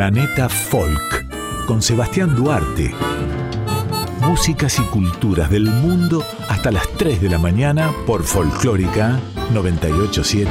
Planeta Folk con Sebastián Duarte. Músicas y culturas del mundo hasta las 3 de la mañana por Folclórica 987.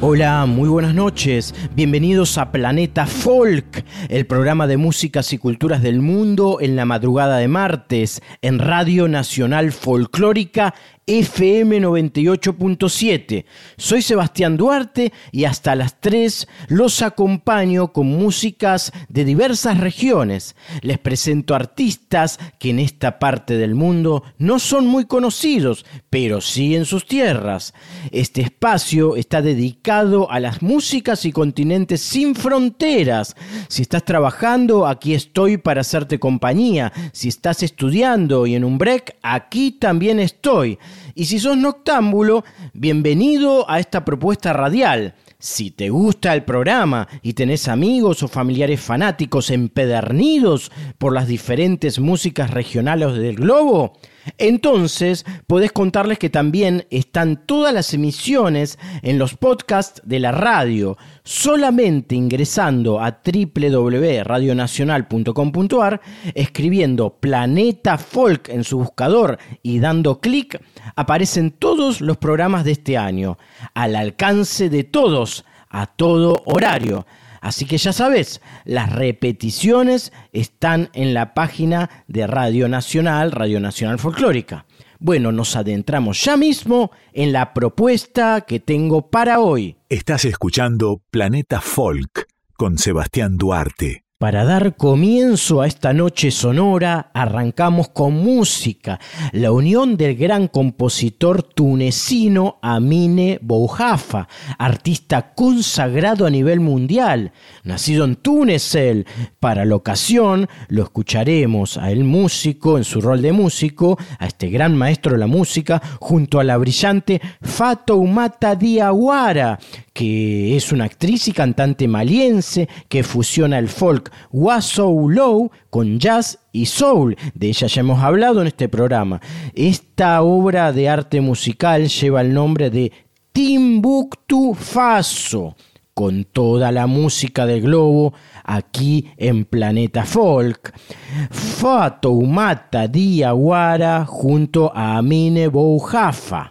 Hola, muy buenas noches. Bienvenidos a Planeta Folk, el programa de músicas y culturas del mundo en la madrugada de martes en Radio Nacional Folclórica FM 98.7. Soy Sebastián Duarte y hasta las 3 los acompaño con músicas de diversas regiones. Les presento artistas que en esta parte del mundo no son muy conocidos, pero sí en sus tierras. Este espacio está dedicado a las músicas y continentes sin fronteras. Si estás trabajando, aquí estoy para hacerte compañía. Si estás estudiando y en un break, aquí también estoy. Y si sos noctámbulo, bienvenido a esta propuesta radial. Si te gusta el programa y tenés amigos o familiares fanáticos empedernidos por las diferentes músicas regionales del globo, entonces, podés contarles que también están todas las emisiones en los podcasts de la radio. Solamente ingresando a www.radionacional.com.ar, escribiendo Planeta Folk en su buscador y dando clic, aparecen todos los programas de este año, al alcance de todos, a todo horario. Así que ya sabes, las repeticiones están en la página de Radio Nacional, Radio Nacional Folclórica. Bueno, nos adentramos ya mismo en la propuesta que tengo para hoy. Estás escuchando Planeta Folk con Sebastián Duarte. Para dar comienzo a esta noche sonora, arrancamos con música, la unión del gran compositor tunecino Amine Boujafa, artista consagrado a nivel mundial, nacido en Túnez él. Para la ocasión lo escucharemos a el músico en su rol de músico, a este gran maestro de la música, junto a la brillante Fatoumata Diawara, que es una actriz y cantante maliense que fusiona el folk Wasou Low con jazz y soul. De ella ya hemos hablado en este programa. Esta obra de arte musical lleva el nombre de Timbuktu Faso, con toda la música del globo aquí en Planeta Folk. Fatoumata Diawara junto a Amine Boujafa.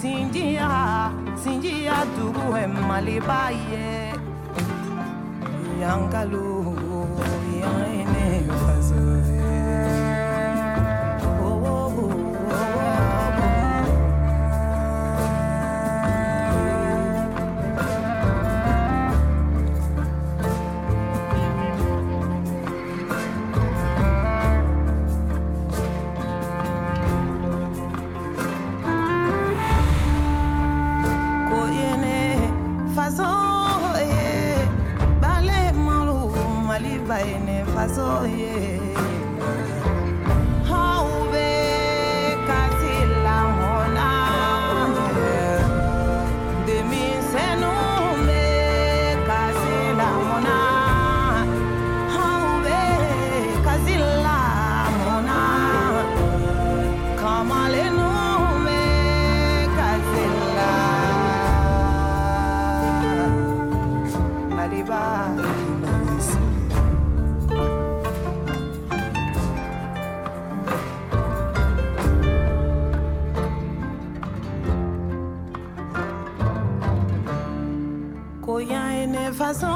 sinjiya sinjiya dugu ye maliba ye yankalo yan façon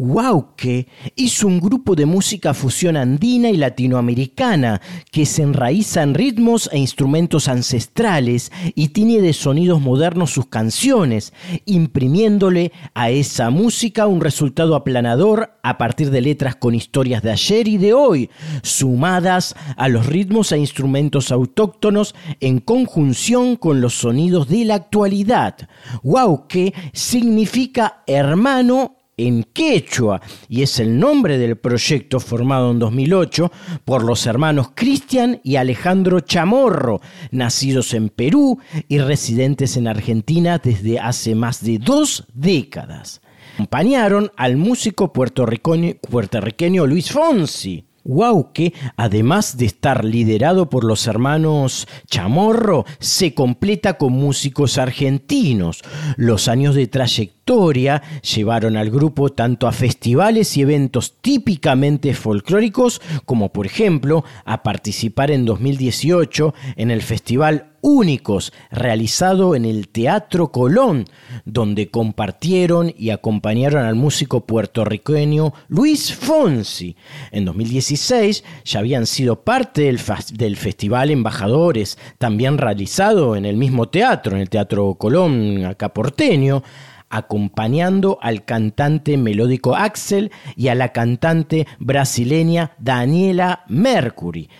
Wauke es un grupo de música fusión andina y latinoamericana que se enraiza en ritmos e instrumentos ancestrales y tiene de sonidos modernos sus canciones, imprimiéndole a esa música un resultado aplanador a partir de letras con historias de ayer y de hoy, sumadas a los ritmos e instrumentos autóctonos en conjunción con los sonidos de la actualidad. Wauke significa hermano en quechua y es el nombre del proyecto formado en 2008 por los hermanos Cristian y Alejandro Chamorro, nacidos en Perú y residentes en Argentina desde hace más de dos décadas. Acompañaron al músico puertorriqueño, Luis Fonsi. Wauke, además de estar liderado por los hermanos Chamorro, se completa con músicos argentinos. Los años de trayectoria llevaron al grupo tanto a festivales y eventos típicamente folclóricos, como por ejemplo a participar en 2018 en el Festival únicos realizado en el Teatro Colón, donde compartieron y acompañaron al músico puertorriqueño Luis Fonsi. En 2016 ya habían sido parte del, del Festival Embajadores, también realizado en el mismo teatro, en el Teatro Colón, acá porteño acompañando al cantante melódico Axel y a la cantante brasileña Daniela Mercury.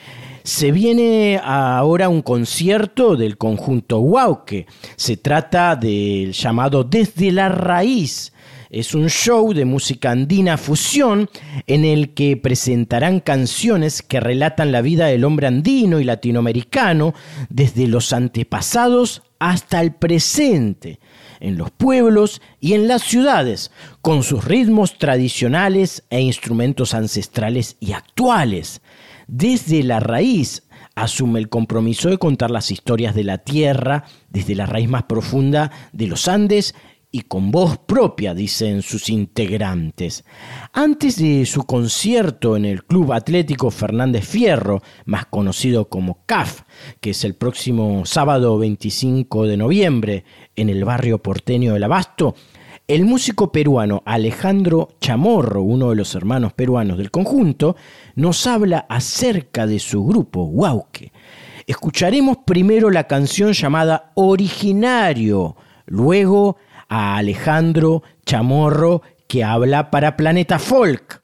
Se viene ahora un concierto del conjunto Wauke. Se trata del llamado Desde la Raíz. Es un show de música andina fusión en el que presentarán canciones que relatan la vida del hombre andino y latinoamericano desde los antepasados hasta el presente, en los pueblos y en las ciudades, con sus ritmos tradicionales e instrumentos ancestrales y actuales desde la raíz asume el compromiso de contar las historias de la tierra desde la raíz más profunda de los Andes y con voz propia, dicen sus integrantes. Antes de su concierto en el Club Atlético Fernández Fierro, más conocido como CAF, que es el próximo sábado 25 de noviembre en el barrio porteño del Abasto, el músico peruano Alejandro Chamorro, uno de los hermanos peruanos del conjunto, nos habla acerca de su grupo, Wauke. Escucharemos primero la canción llamada Originario, luego a Alejandro Chamorro que habla para Planeta Folk.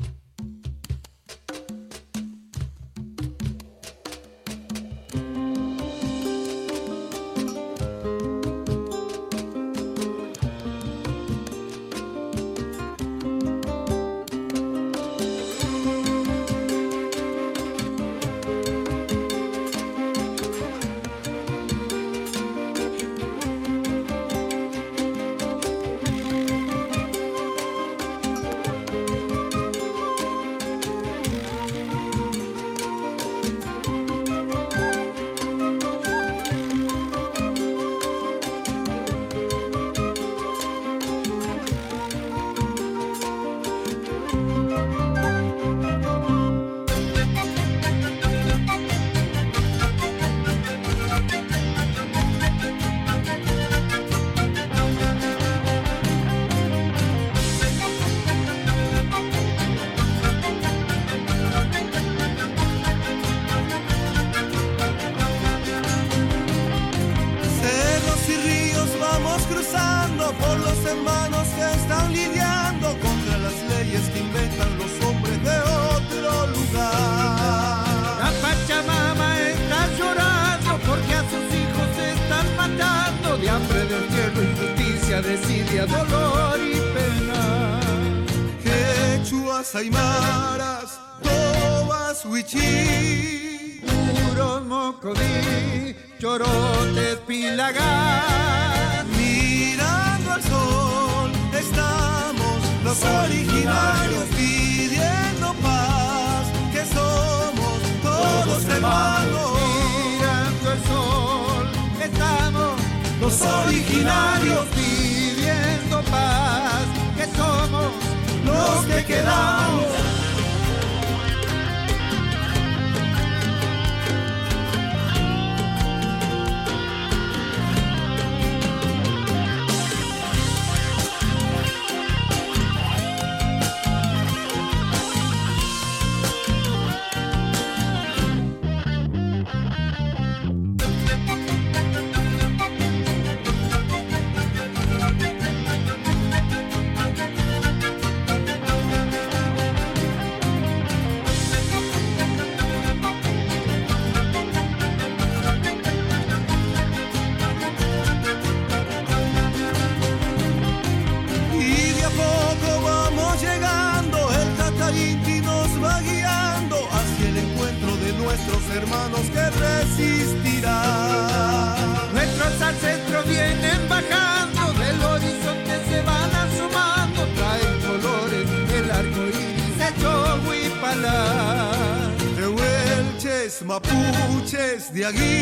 De aguita,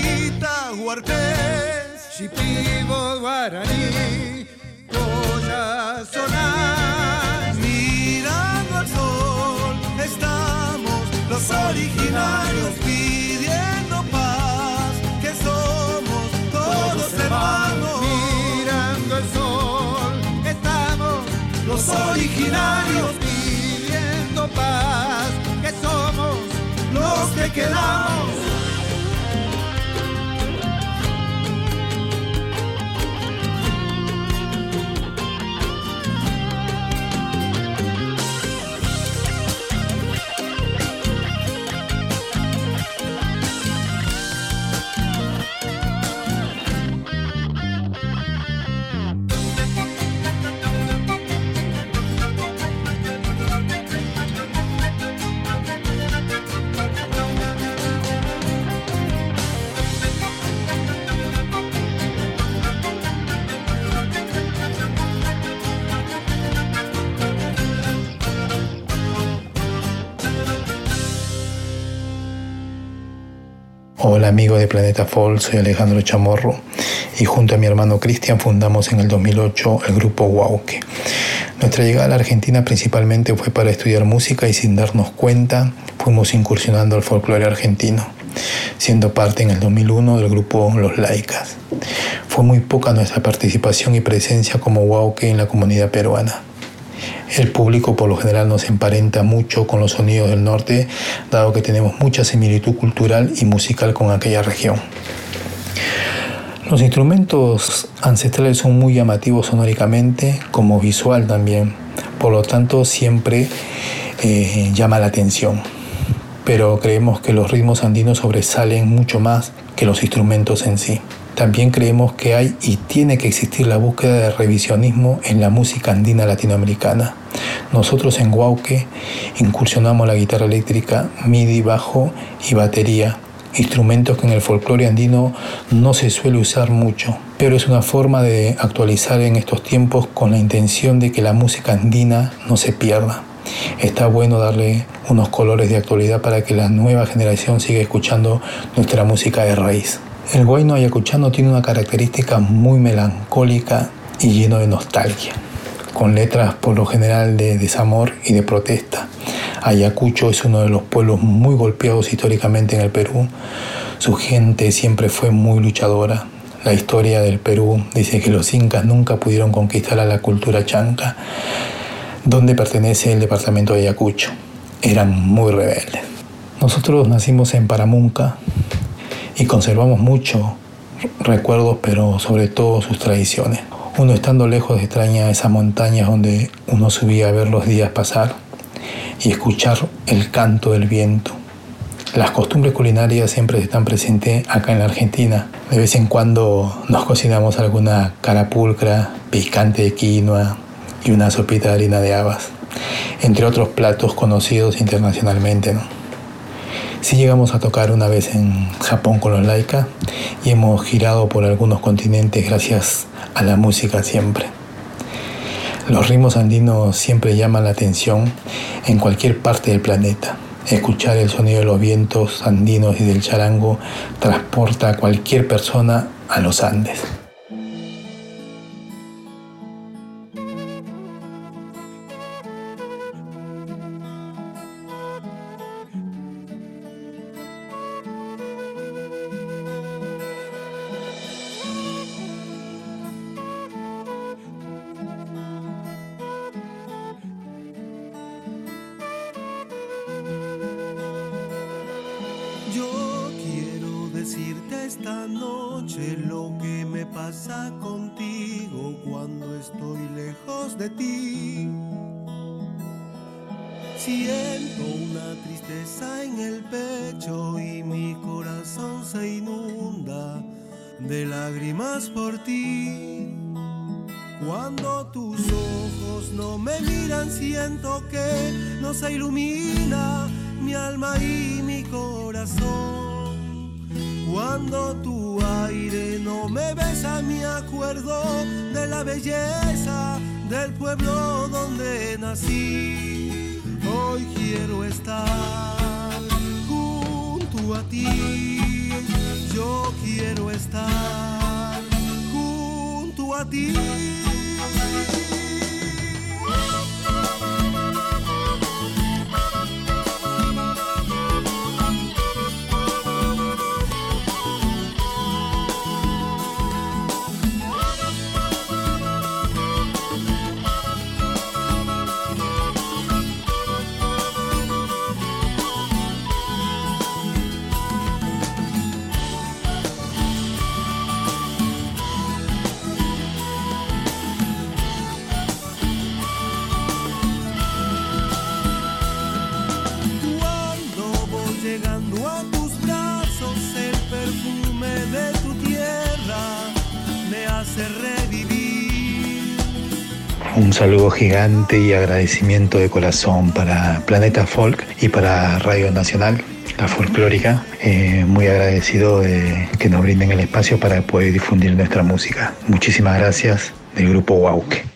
Hola amigos de Planeta Fall, soy Alejandro Chamorro y junto a mi hermano Cristian fundamos en el 2008 el grupo Wauke. Nuestra llegada a la Argentina principalmente fue para estudiar música y sin darnos cuenta fuimos incursionando al folclore argentino, siendo parte en el 2001 del grupo Los Laicas. Fue muy poca nuestra participación y presencia como Wauke en la comunidad peruana. El público por lo general nos emparenta mucho con los sonidos del norte, dado que tenemos mucha similitud cultural y musical con aquella región. Los instrumentos ancestrales son muy llamativos sonóricamente, como visual también, por lo tanto siempre eh, llama la atención. Pero creemos que los ritmos andinos sobresalen mucho más que los instrumentos en sí. También creemos que hay y tiene que existir la búsqueda de revisionismo en la música andina latinoamericana. Nosotros en Guauque incursionamos la guitarra eléctrica, MIDI, bajo y batería, instrumentos que en el folclore andino no se suele usar mucho, pero es una forma de actualizar en estos tiempos con la intención de que la música andina no se pierda. Está bueno darle unos colores de actualidad para que la nueva generación siga escuchando nuestra música de raíz. El guayno ayacuchano tiene una característica muy melancólica y lleno de nostalgia, con letras por lo general de desamor y de protesta. Ayacucho es uno de los pueblos muy golpeados históricamente en el Perú. Su gente siempre fue muy luchadora. La historia del Perú dice que los incas nunca pudieron conquistar a la cultura chanca, donde pertenece el departamento de Ayacucho. Eran muy rebeldes. Nosotros nacimos en Paramunca y conservamos mucho recuerdos, pero sobre todo sus tradiciones. Uno estando lejos extraña esas montañas donde uno subía a ver los días pasar y escuchar el canto del viento. Las costumbres culinarias siempre están presentes acá en la Argentina. De vez en cuando nos cocinamos alguna carapulcra, picante de quinoa y una sopita de harina de habas, entre otros platos conocidos internacionalmente. ¿no? Sí llegamos a tocar una vez en Japón con los Laika y hemos girado por algunos continentes gracias a la música siempre. Los ritmos andinos siempre llaman la atención en cualquier parte del planeta. Escuchar el sonido de los vientos andinos y del charango transporta a cualquier persona a los Andes. Me miran, siento que no se ilumina mi alma y mi corazón. Cuando tu aire no me besa, me acuerdo de la belleza del pueblo donde nací. Hoy quiero estar junto a ti. Yo quiero estar junto a ti. Un saludo gigante y agradecimiento de corazón para Planeta Folk y para Radio Nacional, la folclórica. Eh, muy agradecido de que nos brinden el espacio para poder difundir nuestra música. Muchísimas gracias del grupo Wauke.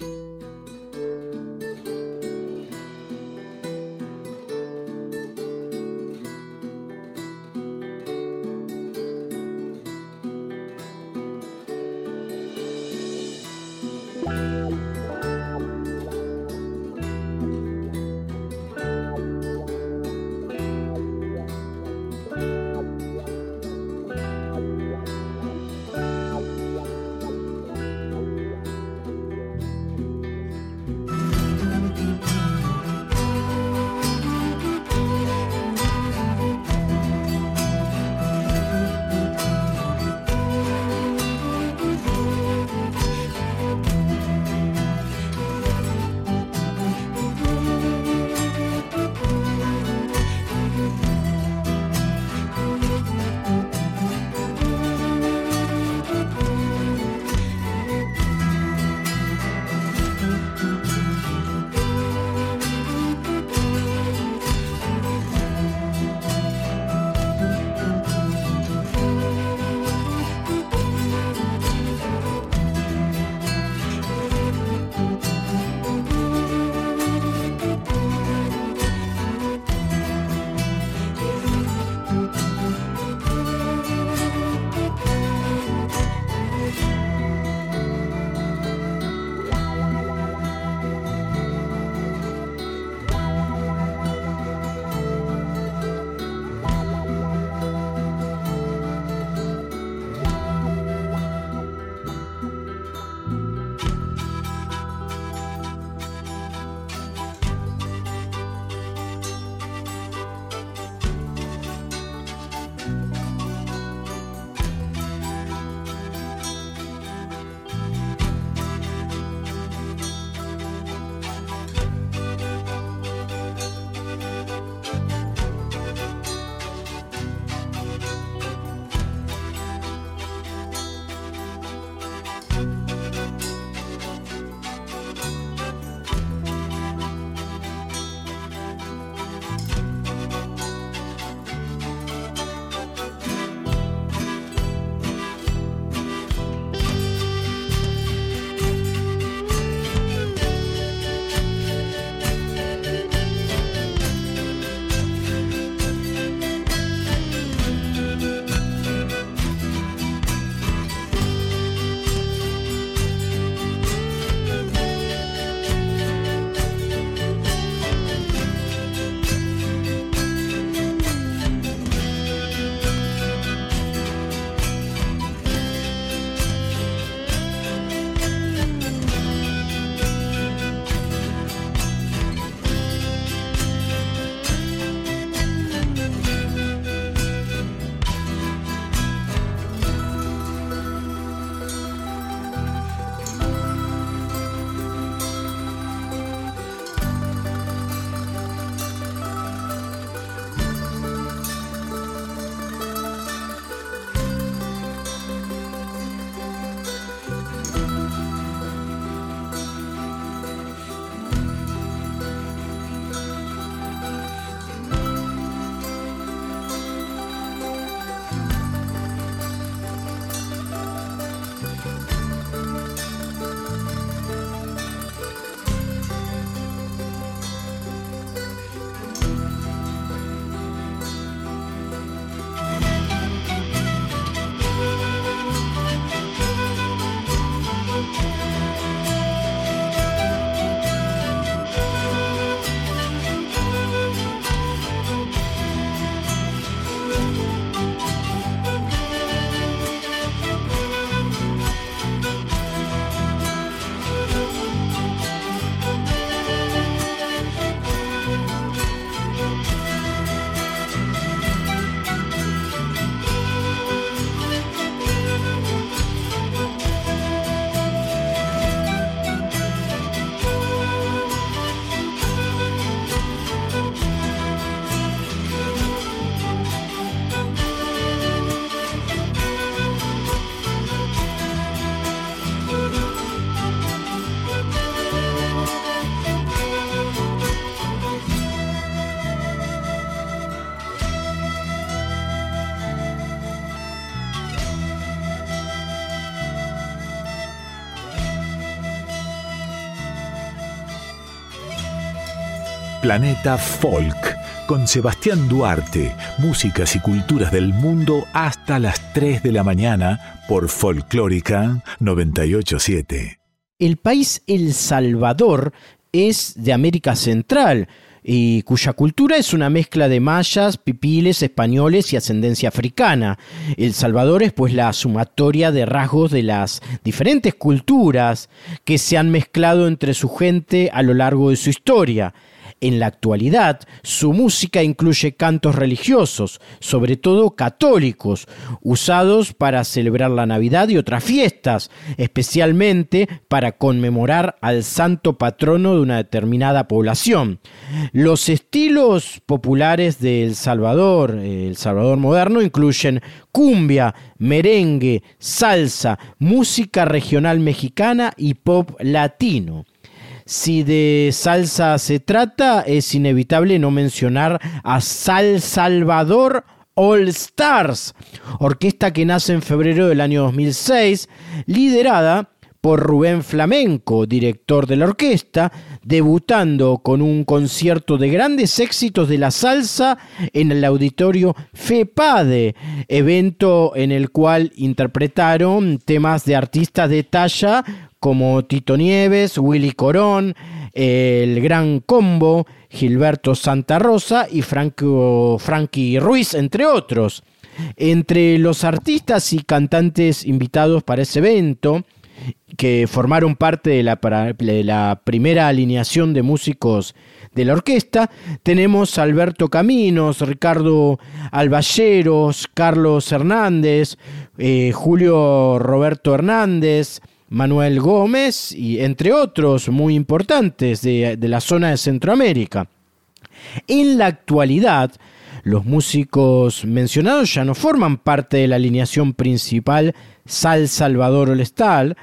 Planeta Folk con Sebastián Duarte, músicas y culturas del mundo hasta las 3 de la mañana por Folclórica 987. El país El Salvador es de América Central y cuya cultura es una mezcla de mayas, pipiles, españoles y ascendencia africana. El Salvador es pues la sumatoria de rasgos de las diferentes culturas que se han mezclado entre su gente a lo largo de su historia. En la actualidad, su música incluye cantos religiosos, sobre todo católicos, usados para celebrar la Navidad y otras fiestas, especialmente para conmemorar al santo patrono de una determinada población. Los estilos populares de El Salvador, El Salvador moderno, incluyen cumbia, merengue, salsa, música regional mexicana y pop latino. Si de salsa se trata, es inevitable no mencionar a Sal Salvador All Stars, orquesta que nace en febrero del año 2006, liderada por Rubén Flamenco, director de la orquesta, debutando con un concierto de grandes éxitos de la salsa en el auditorio FEPADE, evento en el cual interpretaron temas de artistas de talla como Tito Nieves, Willy Corón, el Gran Combo, Gilberto Santa Rosa y Franco, Ruiz, entre otros. Entre los artistas y cantantes invitados para ese evento, que formaron parte de la, primera alineación de músicos de la orquesta. Tenemos Alberto Caminos, Ricardo Alballeros, Carlos Hernández, eh, Julio Roberto Hernández, Manuel Gómez y entre otros muy importantes de, la zona de Centroamérica. En la actualidad, los músicos mencionados ya no forman parte de la alineación principal Sal Salvador Olestal,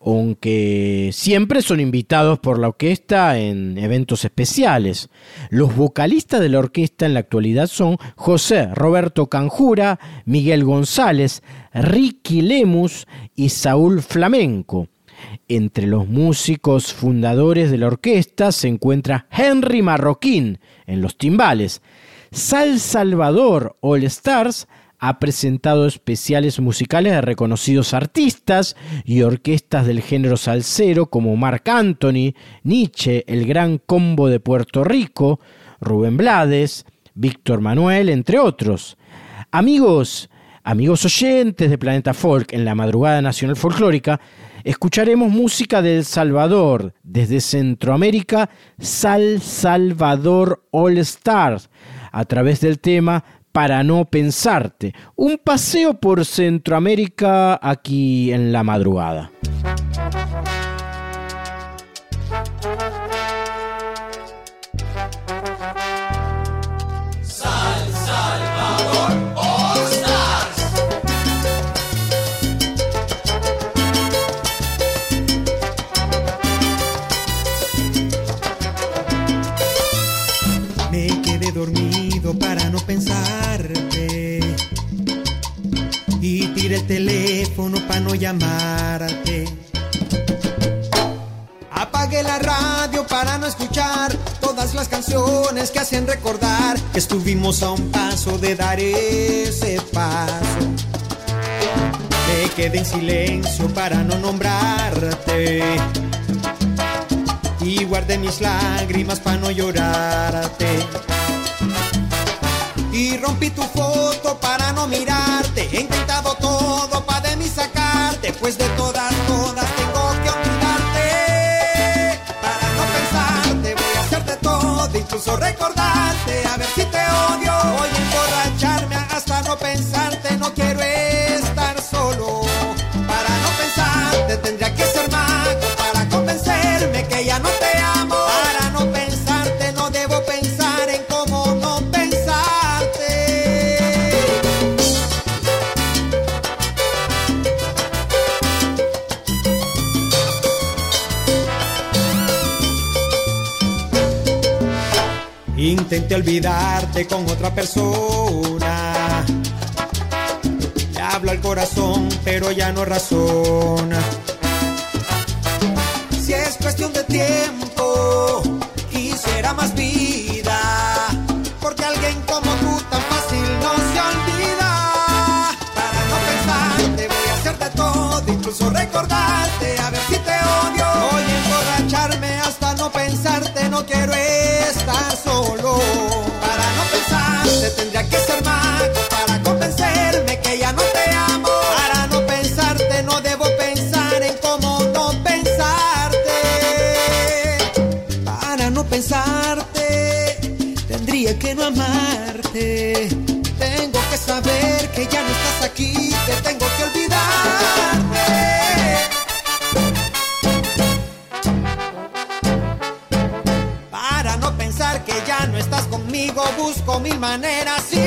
aunque siempre son invitados por la orquesta en eventos especiales. Los vocalistas de la orquesta en la actualidad son José Roberto Canjura, Miguel González, Ricky Lemus y Saúl Flamenco. Entre los músicos fundadores de la orquesta se encuentra Henry Marroquín en los timbales, Sal Salvador All Stars ha presentado especiales musicales de reconocidos artistas y orquestas del género salsero como Marc Anthony, Nietzsche, el Gran Combo de Puerto Rico, Rubén Blades, Víctor Manuel, entre otros. Amigos, amigos oyentes de Planeta Folk en la madrugada nacional folclórica, escucharemos música del Salvador, desde Centroamérica, Sal Salvador All Stars, a través del tema para no pensarte. Un paseo por Centroamérica aquí en la madrugada. El teléfono para no llamarte. Apagué la radio para no escuchar todas las canciones que hacen recordar que estuvimos a un paso de dar ese paso. Me quedé en silencio para no nombrarte. Y guardé mis lágrimas para no llorarte. Y rompí tu foto para no mirarte. He intentado todo para de mí sacarte. Pues de todas, todas tengo que olvidarte. Para no pensarte, voy a hacerte todo, incluso recordarte. A ver si te odio. Voy a emborracharme hasta no pensarte. No quiero Intenté olvidarte con otra persona. Le hablo al corazón, pero ya no razona. Si es cuestión de tiempo, quisiera más vida. Porque alguien como tú tan fácil no se olvida. Para no pensarte, voy a hacer de todo, incluso recordarte, a ver si te odio. Voy a emborracharme hasta no pensarte, no quiero ir. Lo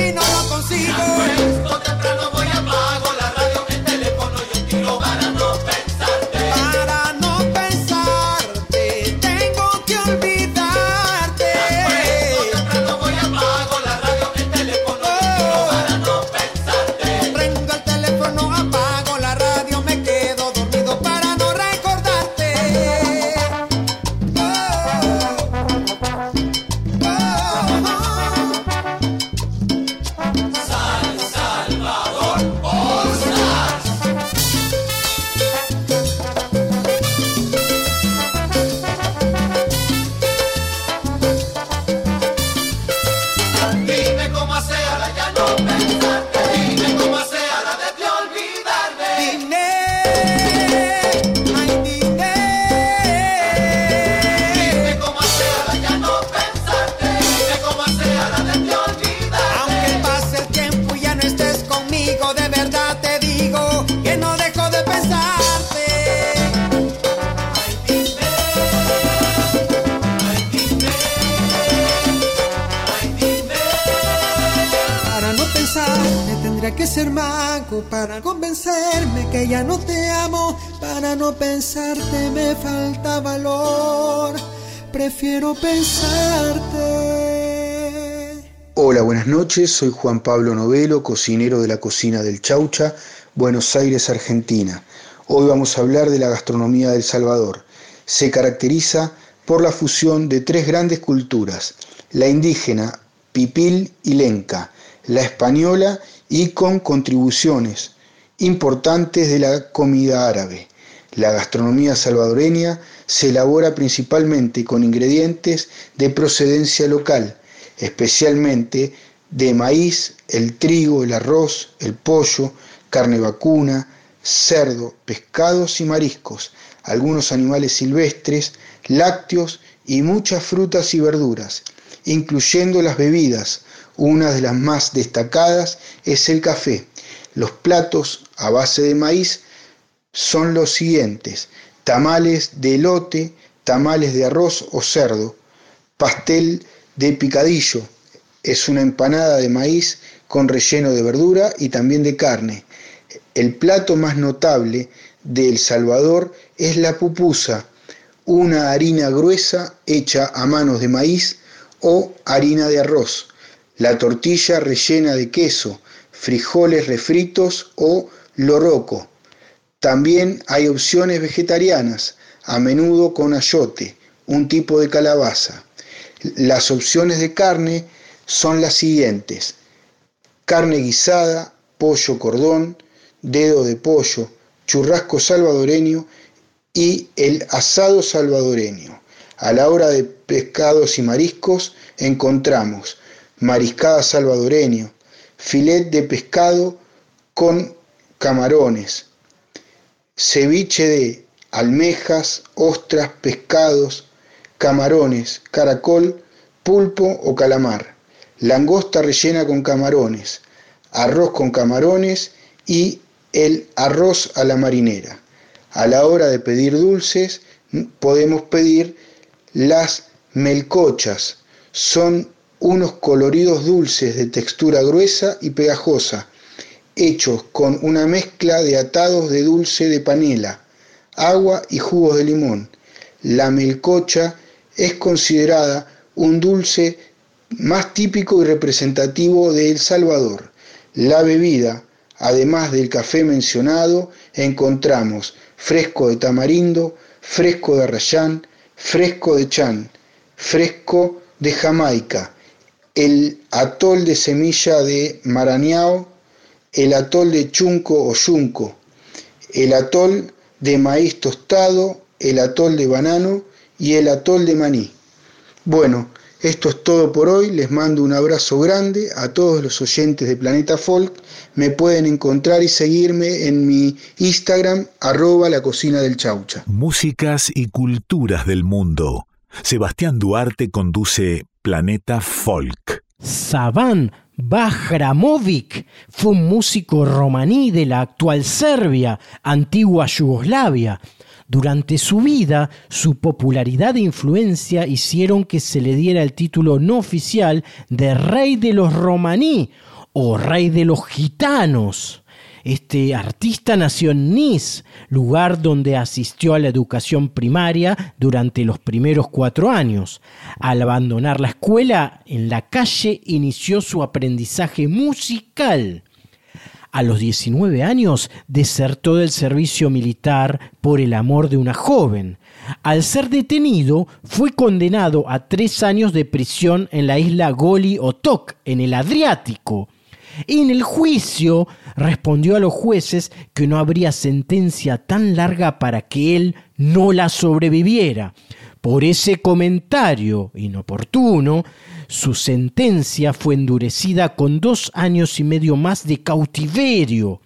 pensarte. Hola, buenas noches. Soy Juan Pablo Novelo, cocinero de la cocina del Chaucha, Buenos Aires, Argentina. Hoy vamos a hablar de la gastronomía del Salvador. Se caracteriza por la fusión de tres grandes culturas, la indígena, pipil y lenca, la española y con contribuciones importantes de la comida árabe. La gastronomía salvadoreña se elabora principalmente con ingredientes de procedencia local, especialmente de maíz, el trigo, el arroz, el pollo, carne vacuna, cerdo, pescados y mariscos, algunos animales silvestres, lácteos y muchas frutas y verduras, incluyendo las bebidas. Una de las más destacadas es el café. Los platos a base de maíz son los siguientes: tamales de elote, tamales de arroz o cerdo, pastel de picadillo, es una empanada de maíz con relleno de verdura y también de carne. El plato más notable de El Salvador es la pupusa, una harina gruesa hecha a manos de maíz o harina de arroz. La tortilla rellena de queso, frijoles refritos o loroco. También hay opciones vegetarianas, a menudo con ayote, un tipo de calabaza. Las opciones de carne son las siguientes. Carne guisada, pollo cordón, dedo de pollo, churrasco salvadoreño y el asado salvadoreño. A la hora de pescados y mariscos encontramos mariscada salvadoreño, filet de pescado con camarones, ceviche de almejas, ostras, pescados, camarones, caracol, pulpo o calamar, langosta rellena con camarones, arroz con camarones y el arroz a la marinera. A la hora de pedir dulces podemos pedir las melcochas. Son unos coloridos dulces de textura gruesa y pegajosa, hechos con una mezcla de atados de dulce de panela, agua y jugos de limón. La melcocha es considerada un dulce más típico y representativo de El Salvador. La bebida, además del café mencionado, encontramos fresco de tamarindo, fresco de arrayán, fresco de chan, fresco de jamaica, el atol de semilla de marañao, el atol de chunco o yunco, el atol de maíz tostado, el atol de banano y el atol de maní. Bueno, esto es todo por hoy. Les mando un abrazo grande a todos los oyentes de Planeta Folk. Me pueden encontrar y seguirme en mi Instagram, arroba la cocina del chaucha. Músicas y culturas del mundo. Sebastián Duarte conduce Planeta Folk. Saban Bajramovic fue un músico romaní de la actual Serbia, antigua Yugoslavia. Durante su vida, su popularidad e influencia hicieron que se le diera el título no oficial de Rey de los Romaní o Rey de los Gitanos. Este artista nació en Nice, lugar donde asistió a la educación primaria durante los primeros cuatro años. Al abandonar la escuela, en la calle inició su aprendizaje musical. A los 19 años desertó del servicio militar por el amor de una joven. Al ser detenido, fue condenado a tres años de prisión en la isla Goli Otok, en el Adriático. En el juicio respondió a los jueces que no habría sentencia tan larga para que él no la sobreviviera. Por ese comentario inoportuno, su sentencia fue endurecida con dos años y medio más de cautiverio.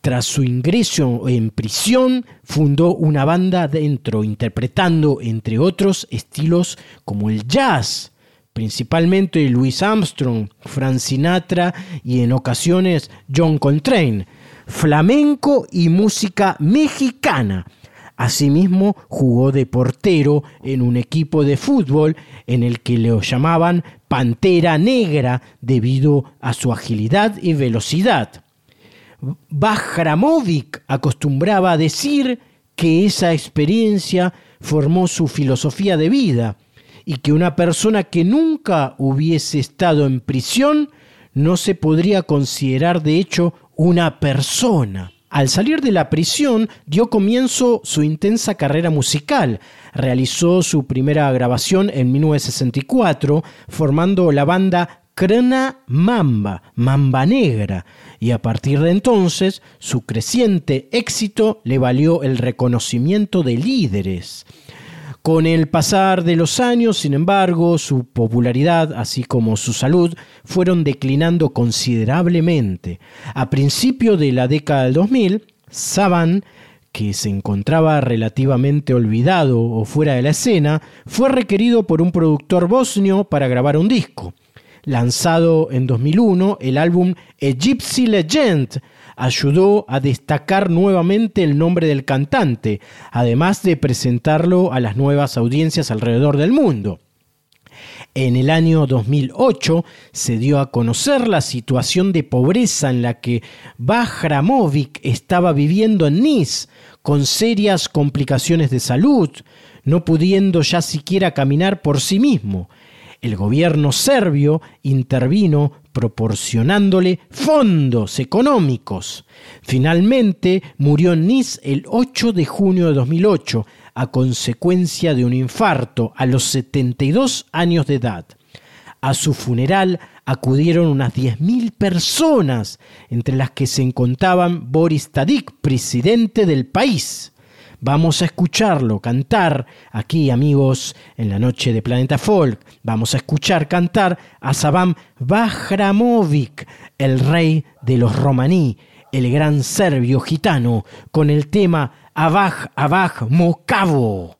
Tras su ingreso en prisión, fundó una banda dentro, interpretando, entre otros, estilos como el jazz, principalmente Louis Armstrong, Frank Sinatra y en ocasiones John Coltrane, flamenco y música mexicana. Asimismo, jugó de portero en un equipo de fútbol en el que le llamaban Pantera Negra debido a su agilidad y velocidad. Bajramovic acostumbraba a decir que esa experiencia formó su filosofía de vida y que una persona que nunca hubiese estado en prisión no se podría considerar de hecho una persona. Al salir de la prisión dio comienzo su intensa carrera musical. Realizó su primera grabación en 1964 formando la banda Crana Mamba, Mamba Negra, y a partir de entonces su creciente éxito le valió el reconocimiento de líderes. Con el pasar de los años, sin embargo, su popularidad, así como su salud, fueron declinando considerablemente. A principio de la década del 2000, Saban, que se encontraba relativamente olvidado o fuera de la escena, fue requerido por un productor bosnio para grabar un disco. Lanzado en 2001, el álbum Gypsy Legend ayudó a destacar nuevamente el nombre del cantante, además de presentarlo a las nuevas audiencias alrededor del mundo. En el año 2008 se dio a conocer la situación de pobreza en la que Bajramovic estaba viviendo en Nice, con serias complicaciones de salud, no pudiendo ya siquiera caminar por sí mismo. El gobierno serbio intervino proporcionándole fondos económicos. Finalmente murió en Nice el 8 de junio de 2008 a consecuencia de un infarto a los 72 años de edad. A su funeral acudieron unas 10.000 personas, entre las que se encontraban Boris Tadic, presidente del país. Vamos a escucharlo cantar aquí, amigos, en la noche de Planeta Folk. Vamos a escuchar cantar a Sabam Bajramovic, el rey de los romaní, el gran serbio gitano, con el tema Abaj Abaj Mokavo.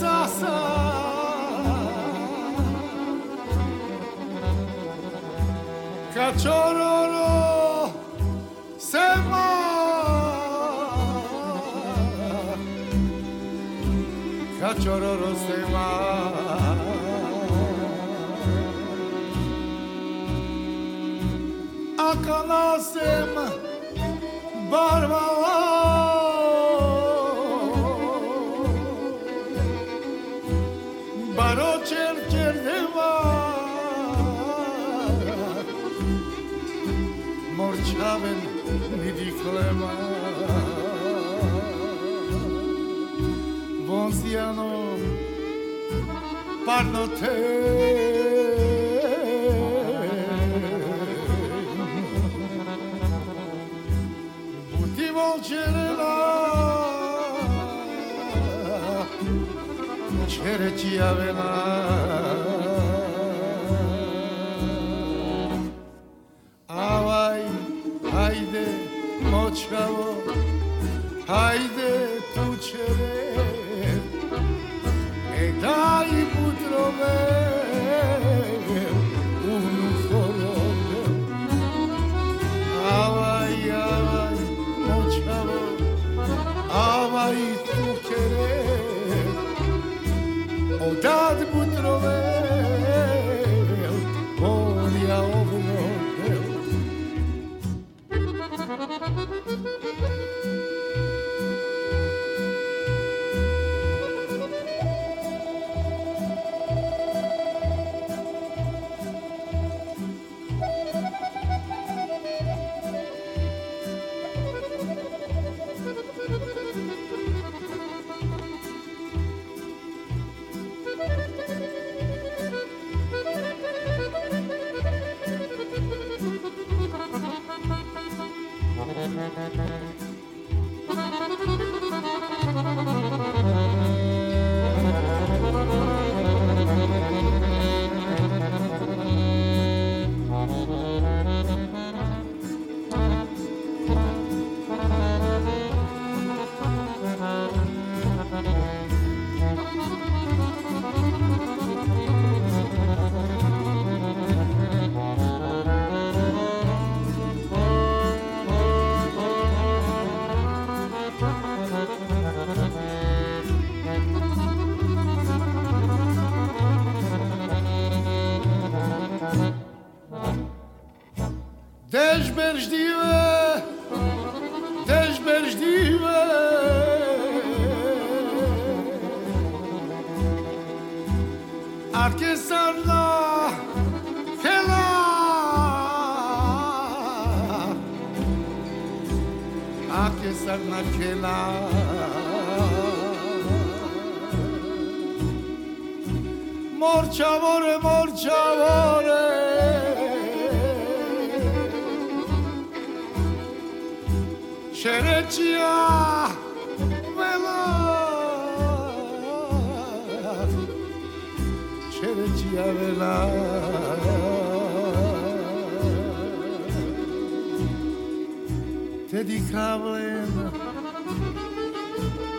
sasa Cachorro sema Cachorro sema Akala sema Barba problema. Bonziano, parlo te. Çereciya vela secde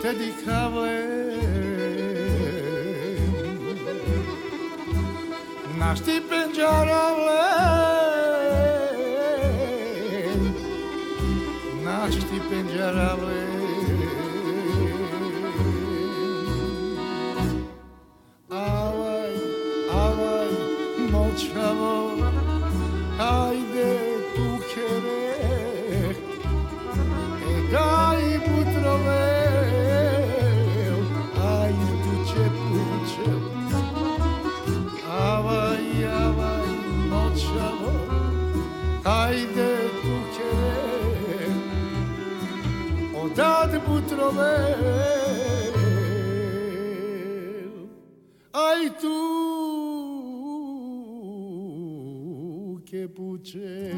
te dihavlem Na štipenđara vlem Na štipenđara vlem tu che puće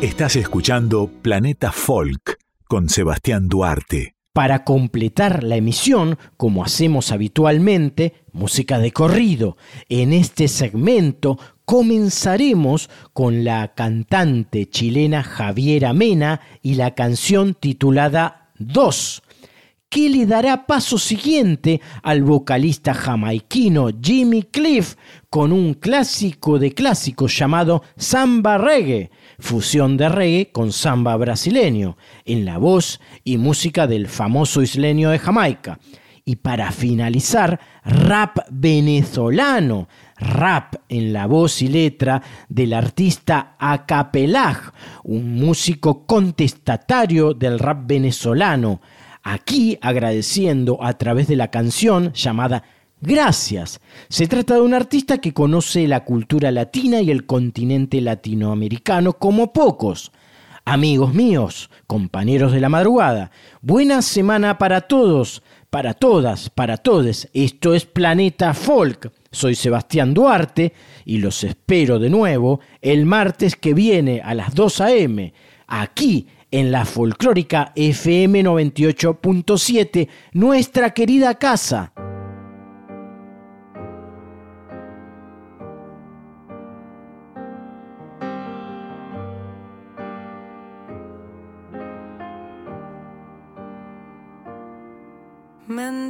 Estás escuchando Planeta Folk con Sebastián Duarte. Para completar la emisión, como hacemos habitualmente, música de corrido. En este segmento comenzaremos con la cantante chilena Javiera Mena y la canción titulada Dos, que le dará paso siguiente al vocalista jamaiquino Jimmy Cliff con un clásico de clásicos llamado Samba Reggae, fusión de reggae con samba brasileño, en la voz y música del famoso isleño de Jamaica. Y para finalizar, rap venezolano, rap en la voz y letra del artista Acapelaj, un músico contestatario del rap venezolano, aquí agradeciendo a través de la canción llamada Gracias. Se trata de un artista que conoce la cultura latina y el continente latinoamericano como pocos. Amigos míos, compañeros de la madrugada, buena semana para todos, para todas, para todes. Esto es Planeta Folk. Soy Sebastián Duarte y los espero de nuevo el martes que viene a las 2 a.m. aquí en la folclórica FM 98.7, nuestra querida casa.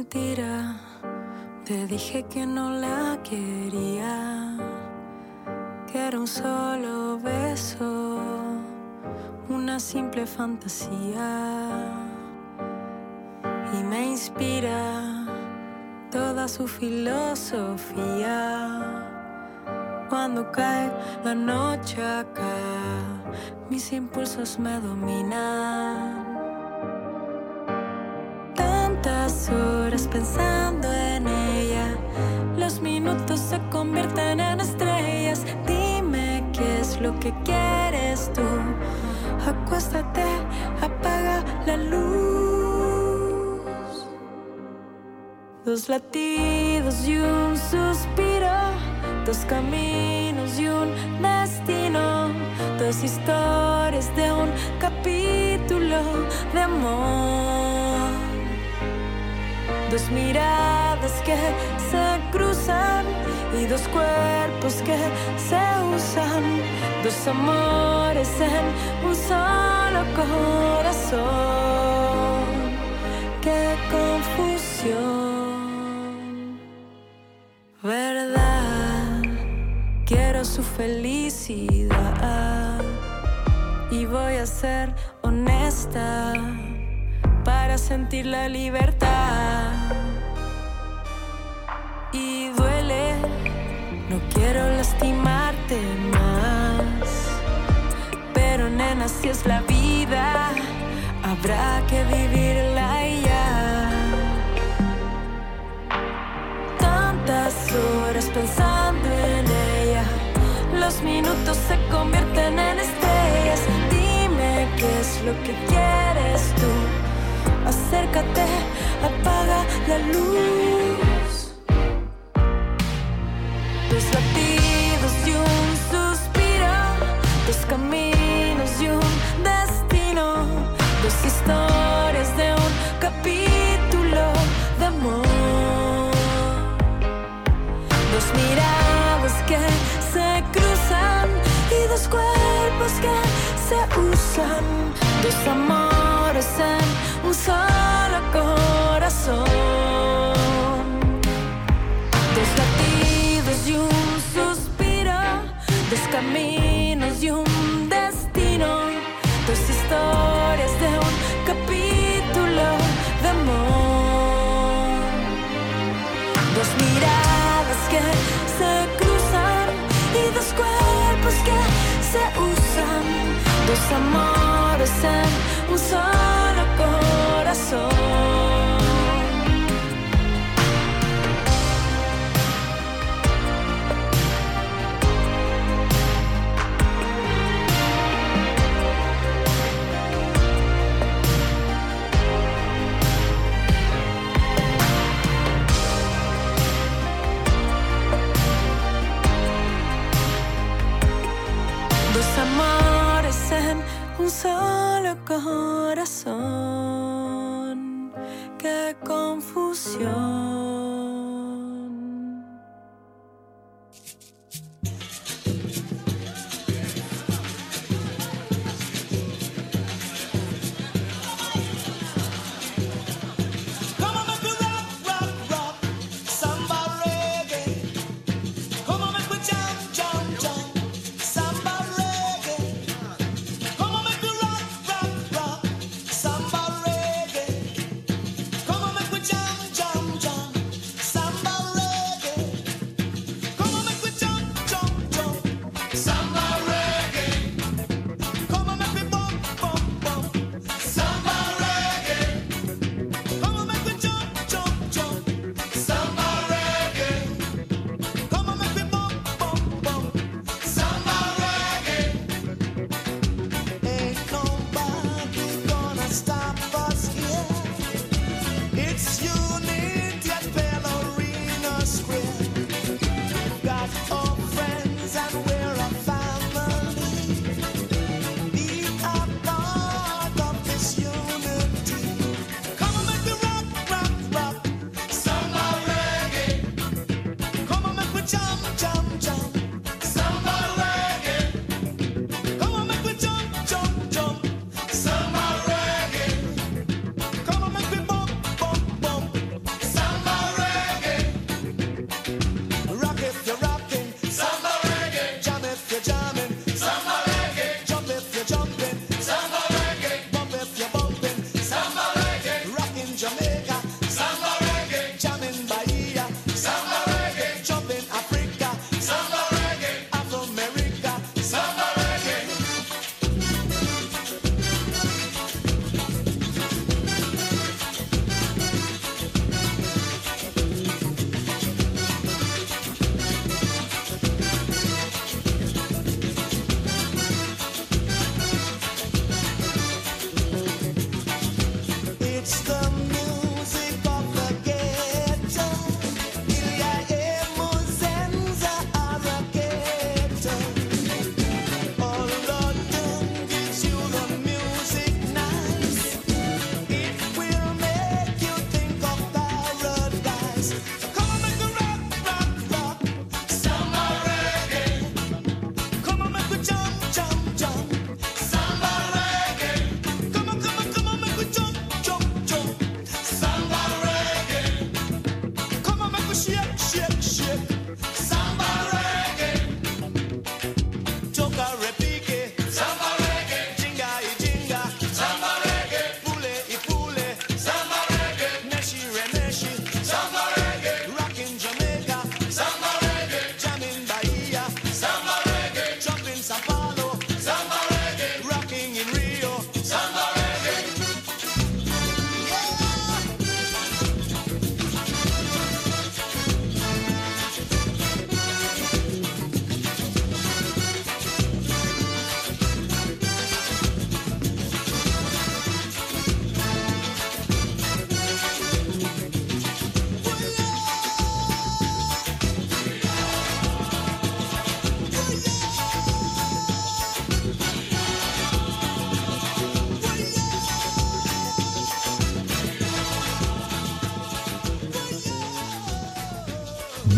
Te dije que no la quería, que era un solo beso, una simple fantasía. Y me inspira toda su filosofía. Cuando cae la noche acá, mis impulsos me dominan tantas horas pensando en ella. Los minutos se convierten en estrellas. Dime qué es lo que quieres tú. Acuéstate, apaga la luz. Dos latidos y un suspiro. Dos caminos y un destino. Dos historias de un capítulo de amor. Dos miradas que se cruzan y dos cuerpos que se usan. Dos amores en un solo corazón. Qué confusión. ¿Verdad? Quiero su felicidad. Y voy a ser honesta para sentir la libertad. Quiero lastimarte más. Pero nena, si es la vida, habrá que vivirla ya. Tantas horas pensando en ella, los minutos se convierten en estrellas. Dime qué es lo que quieres tú acércate, apaga la luz. Latidos y un suspiro, dos caminos y un destino, dos historias de un capítulo de amor. Dos miradas que se cruzan y dos cuerpos que se usan, dos amores en un solo caminos y un destino, dos historias de un capítulo de amor. Dos miradas que se cruzan y dos cuerpos que se usan, dos amores en un solo un solo corazón. Qué confusión.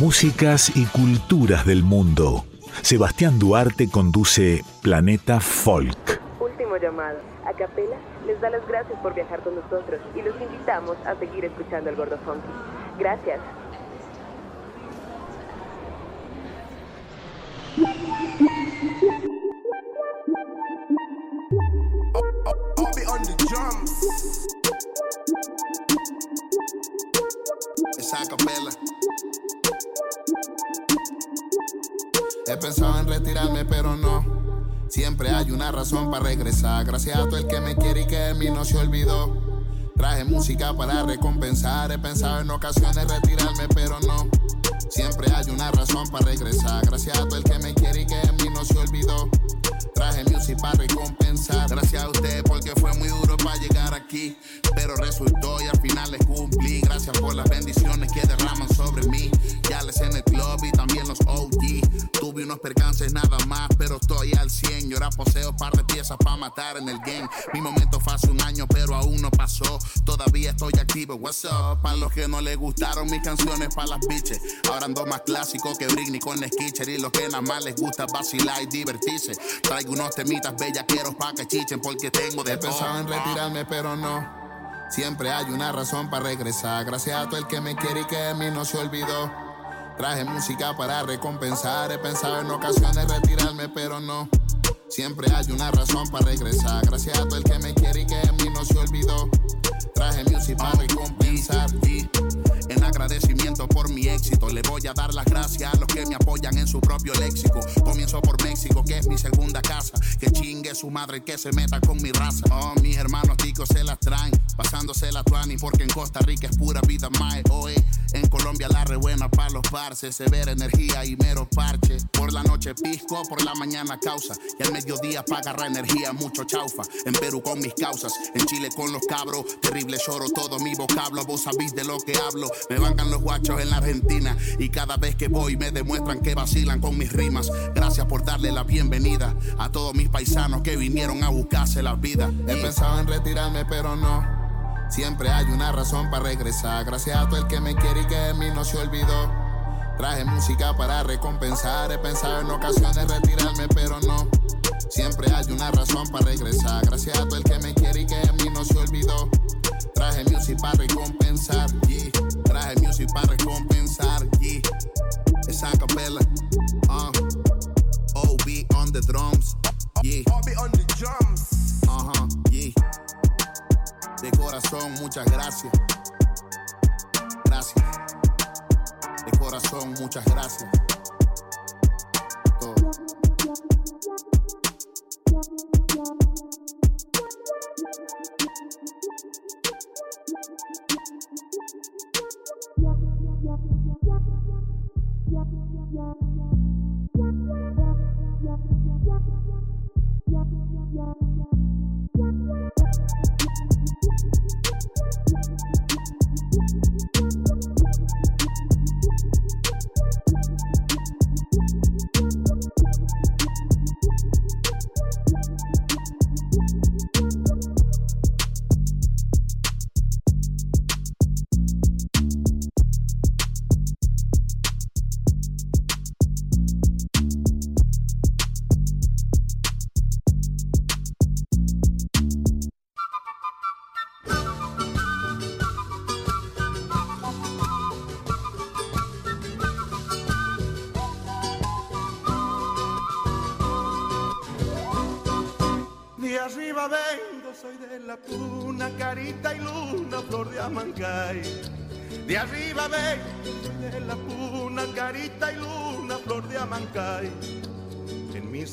Músicas y culturas del mundo. Sebastián Duarte conduce Planeta Folk. Último llamado. Acapela les da las gracias por viajar con nosotros y los invitamos a seguir escuchando el Gordo Funky. Gracias. He pensado en retirarme, pero no. Siempre hay una razón para regresar. Gracias a todo el que me quiere y que de mí no se olvidó. Traje música para recompensar. He pensado en ocasiones retirarme, pero no. Siempre hay una razón para regresar. Gracias a todo el que me quiere y que de mí no se olvidó. Traje music para recompensar. Gracias a ustedes porque fue muy duro para llegar aquí. Pero resultó y al final les cumplí. Gracias por las bendiciones que derraman sobre mí. Ya les en el club y también los OG. Tuve unos percances nada más, pero estoy al 100. Yo ahora poseo par de piezas para matar en el game. Mi momento fue hace un año, pero aún no pasó. Todavía estoy activo. What's up? Para los que no les gustaron mis canciones, para las bitches. Ahora ando más clásico que Britney con Skitcher. Y los que nada más les gusta vacilar y divertirse. Traigo unos temitas bellaqueros pa' que chichen porque tengo de He pensado en retirarme, pero no. Siempre hay una razón para regresar. Gracias a todo el que me quiere y que de mí no se olvidó. Traje música para recompensar. He pensado en ocasiones retirarme, pero no. Siempre hay una razón para regresar. Gracias a todo el que me quiere y que de mí no se olvidó. Traje music para recompensar. Y en agradecimiento por mi éxito, le voy a dar las gracias a los que me apoyan en su propio léxico. Comienzo por México, que es mi segunda casa. Que chingue su madre que se meta con mi raza. Oh, mis hermanos ticos se las traen, pasándose la tuani, porque en Costa Rica es pura vida mae. Oe, en Colombia la rebuena para los parces, severa energía y mero parche. Por la noche pisco, por la mañana causa. Y al mediodía para agarrar energía, mucho chaufa. En Perú con mis causas, en Chile con los cabros. Terrible lloro, todo mi vocablo, vos sabís de lo que hablo. Me bancan los guachos en la Argentina. Y cada vez que voy me demuestran que vacilan con mis rimas. Gracias por darle la bienvenida a todos mis paisanos que vinieron a buscarse la vida. He pensado en retirarme, pero no. Siempre hay una razón para regresar. Gracias a todo el que me quiere y que de mí no se olvidó. Traje música para recompensar. He pensado en ocasiones retirarme, pero no. Siempre hay una razón para regresar. Gracias a todo el que me quiere y que de mí no se olvidó. Traje music para recompensar. Yeah. Traje music para recompensar. Yeah. Es a capella. Uh. OB on the drums. Yeah. Bobby on the drums. Ajá, yeah. De corazón, muchas gracias. Gracias. De corazón, muchas gracias.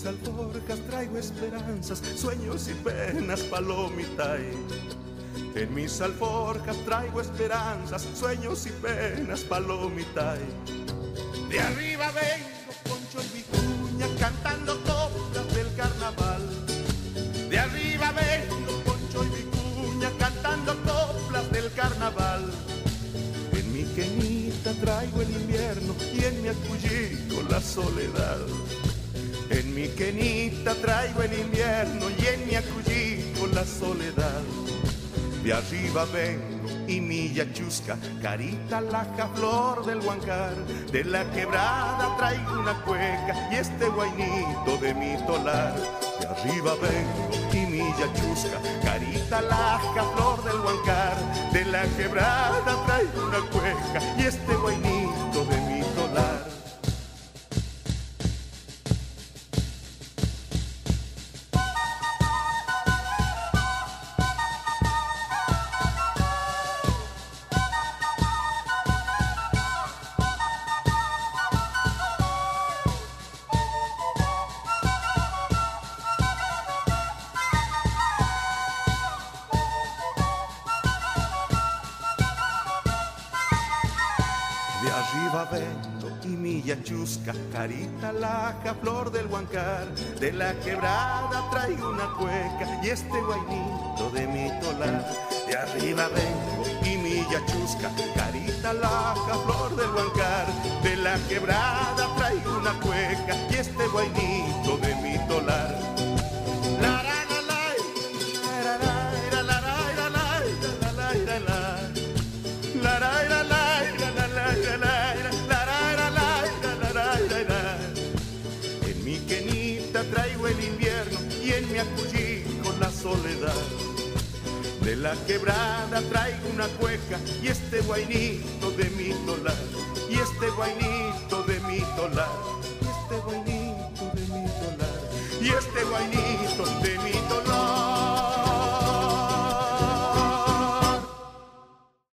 Mis alforjas traigo esperanzas, sueños y penas, palomitay. En mis alforjas traigo esperanzas, sueños y penas, palomitay. De arriba vengo, Poncho y Vicuña, cantando coplas del carnaval. De arriba vengo, Poncho y Vicuña, cantando coplas del carnaval. En mi queñita traigo el invierno y en mi acullico la soledad. Quenita traigo el invierno y en mi acullico la soledad. De arriba vengo y mi yachusca, carita laja, flor del huancar. De la quebrada traigo una cueca y este guainito de mi tolar. De arriba vengo y mi yachusca, carita laja, flor del huancar. De la quebrada traigo una cueca y este guainito la quebrada traigo una cueca y este guainito de mi tolar. De arriba vengo y mi yachusca, carita laja, flor del huancar. De la quebrada traigo una cueca y este guainito la quebrada traigo una cueca y este guainito de mi tolar. Y este guainito de mi tolar. Y este guainito de mi tolar. Y este guainito de.